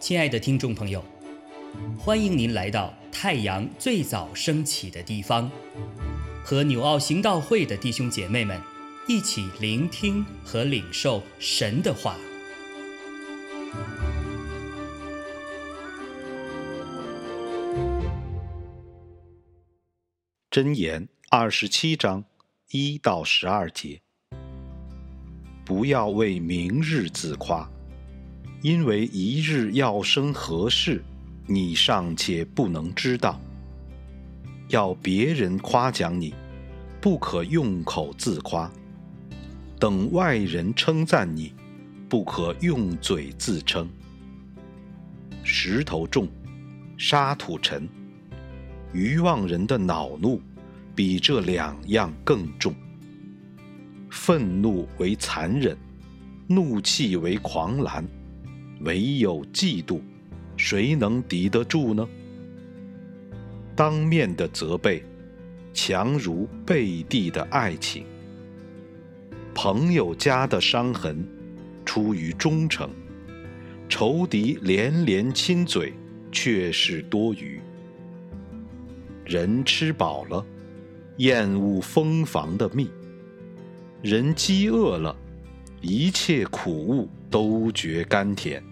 亲爱的听众朋友，欢迎您来到太阳最早升起的地方，和纽奥行道会的弟兄姐妹们一起聆听和领受神的话。箴言二十七章一到十二节：不要为明日自夸。因为一日要生何事，你尚且不能知道。要别人夸奖你，不可用口自夸；等外人称赞你，不可用嘴自称。石头重，沙土沉，愚妄人的恼怒比这两样更重。愤怒为残忍，怒气为狂澜。唯有嫉妒，谁能敌得住呢？当面的责备，强如背地的爱情。朋友家的伤痕，出于忠诚；仇敌连连亲嘴，却是多余。人吃饱了，厌恶蜂房的蜜；人饥饿了，一切苦物都觉甘甜。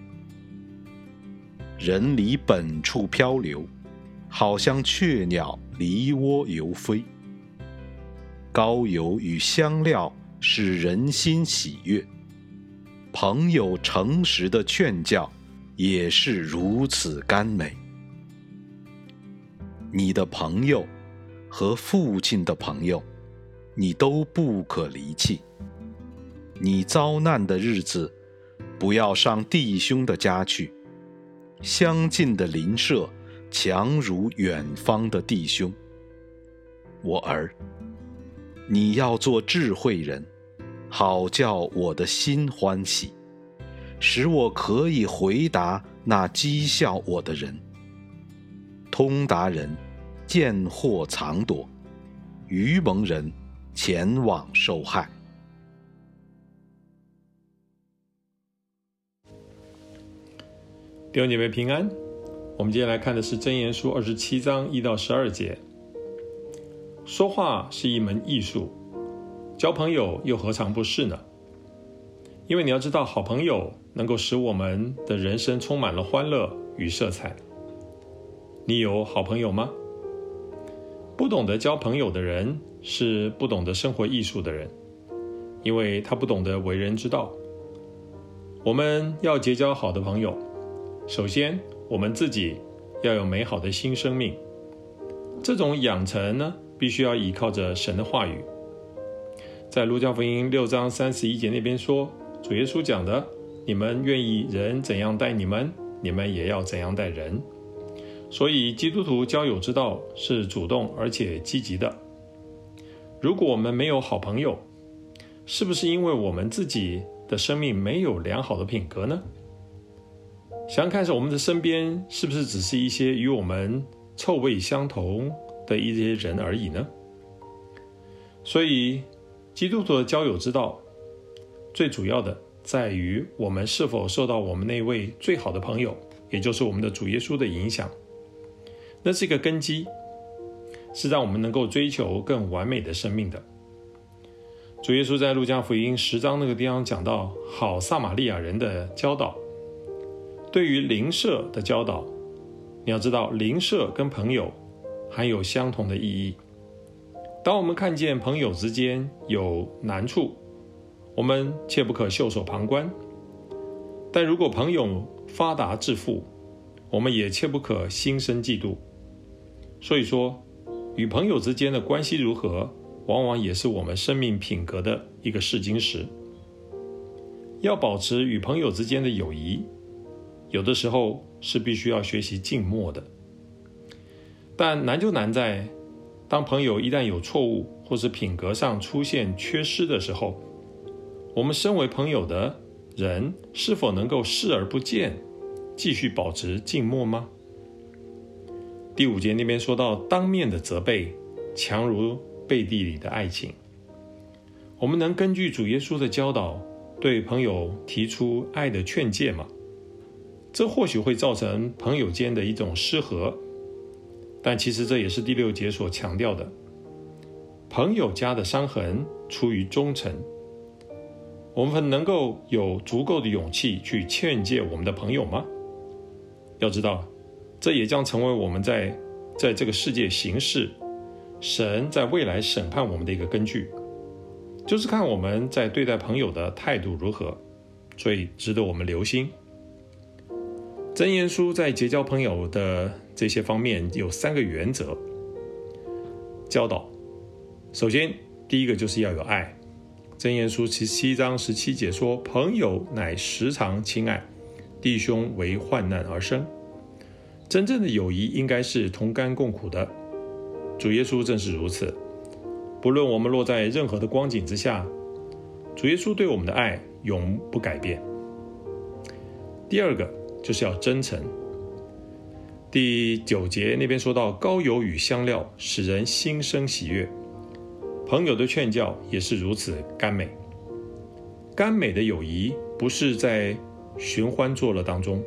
人离本处漂流，好像雀鸟离窝游飞。膏油与香料使人心喜悦，朋友诚实的劝教也是如此甘美。你的朋友和父亲的朋友，你都不可离弃。你遭难的日子，不要上弟兄的家去。相近的邻舍，强如远方的弟兄。我儿，你要做智慧人，好叫我的心欢喜，使我可以回答那讥笑我的人。通达人见祸藏躲，愚蒙人前往受害。弟兄姐妹平安，我们今天来看的是《真言书》二十七章一到十二节。说话是一门艺术，交朋友又何尝不是呢？因为你要知道，好朋友能够使我们的人生充满了欢乐与色彩。你有好朋友吗？不懂得交朋友的人，是不懂得生活艺术的人，因为他不懂得为人之道。我们要结交好的朋友。首先，我们自己要有美好的新生命。这种养成呢，必须要依靠着神的话语。在路加福音六章三十一节那边说，主耶稣讲的：“你们愿意人怎样待你们，你们也要怎样待人。”所以，基督徒交友之道是主动而且积极的。如果我们没有好朋友，是不是因为我们自己的生命没有良好的品格呢？想想看，我们的身边是不是只是一些与我们臭味相同的一些人而已呢？所以，基督徒的交友之道，最主要的在于我们是否受到我们那位最好的朋友，也就是我们的主耶稣的影响。那是一个根基，是让我们能够追求更完美的生命的。主耶稣在路加福音十章那个地方讲到好撒玛利亚人的教导。对于邻舍的教导，你要知道，邻舍跟朋友含有相同的意义。当我们看见朋友之间有难处，我们切不可袖手旁观；但如果朋友发达致富，我们也切不可心生嫉妒。所以说，与朋友之间的关系如何，往往也是我们生命品格的一个试金石。要保持与朋友之间的友谊。有的时候是必须要学习静默的，但难就难在，当朋友一旦有错误或是品格上出现缺失的时候，我们身为朋友的人是否能够视而不见，继续保持静默吗？第五节那边说到，当面的责备强如背地里的爱情，我们能根据主耶稣的教导，对朋友提出爱的劝诫吗？这或许会造成朋友间的一种失和，但其实这也是第六节所强调的：朋友家的伤痕出于忠诚。我们能够有足够的勇气去劝诫我们的朋友吗？要知道，这也将成为我们在在这个世界行事，神在未来审判我们的一个根据，就是看我们在对待朋友的态度如何，所以值得我们留心。真言书在结交朋友的这些方面有三个原则教导。首先，第一个就是要有爱。真言书十七章十七节说：“朋友乃时常亲爱，弟兄为患难而生。”真正的友谊应该是同甘共苦的。主耶稣正是如此。不论我们落在任何的光景之下，主耶稣对我们的爱永不改变。第二个就是要真诚。第九节那边说到：“高油与香料使人心生喜悦。”朋友的劝教也是如此甘美。甘美的友谊不是在寻欢作乐当中，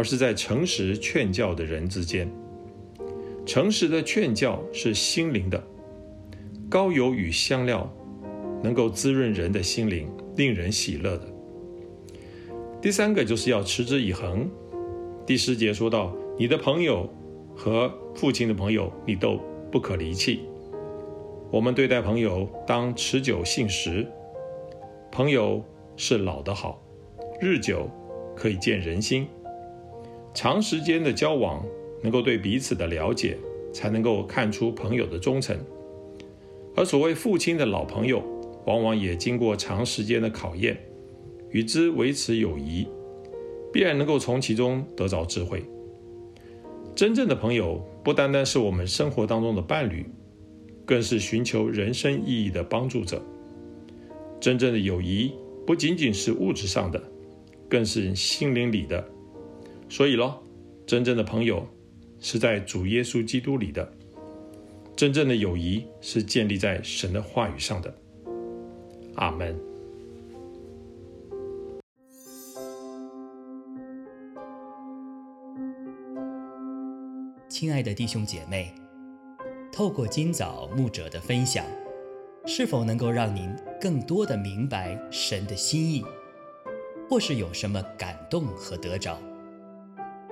而是在诚实劝教的人之间。诚实的劝教是心灵的，高油与香料能够滋润人的心灵，令人喜乐的。第三个就是要持之以恒。第十节说到：“你的朋友和父亲的朋友，你都不可离弃。”我们对待朋友当持久信实，朋友是老的好，日久可以见人心。长时间的交往能够对彼此的了解，才能够看出朋友的忠诚。而所谓父亲的老朋友，往往也经过长时间的考验，与之维持友谊，必然能够从其中得着智慧。真正的朋友，不单单是我们生活当中的伴侣。更是寻求人生意义的帮助者。真正的友谊不仅仅是物质上的，更是心灵里的。所以咯，真正的朋友是在主耶稣基督里的。真正的友谊是建立在神的话语上的。阿门。亲爱的弟兄姐妹。透过今早牧者的分享，是否能够让您更多的明白神的心意，或是有什么感动和得着？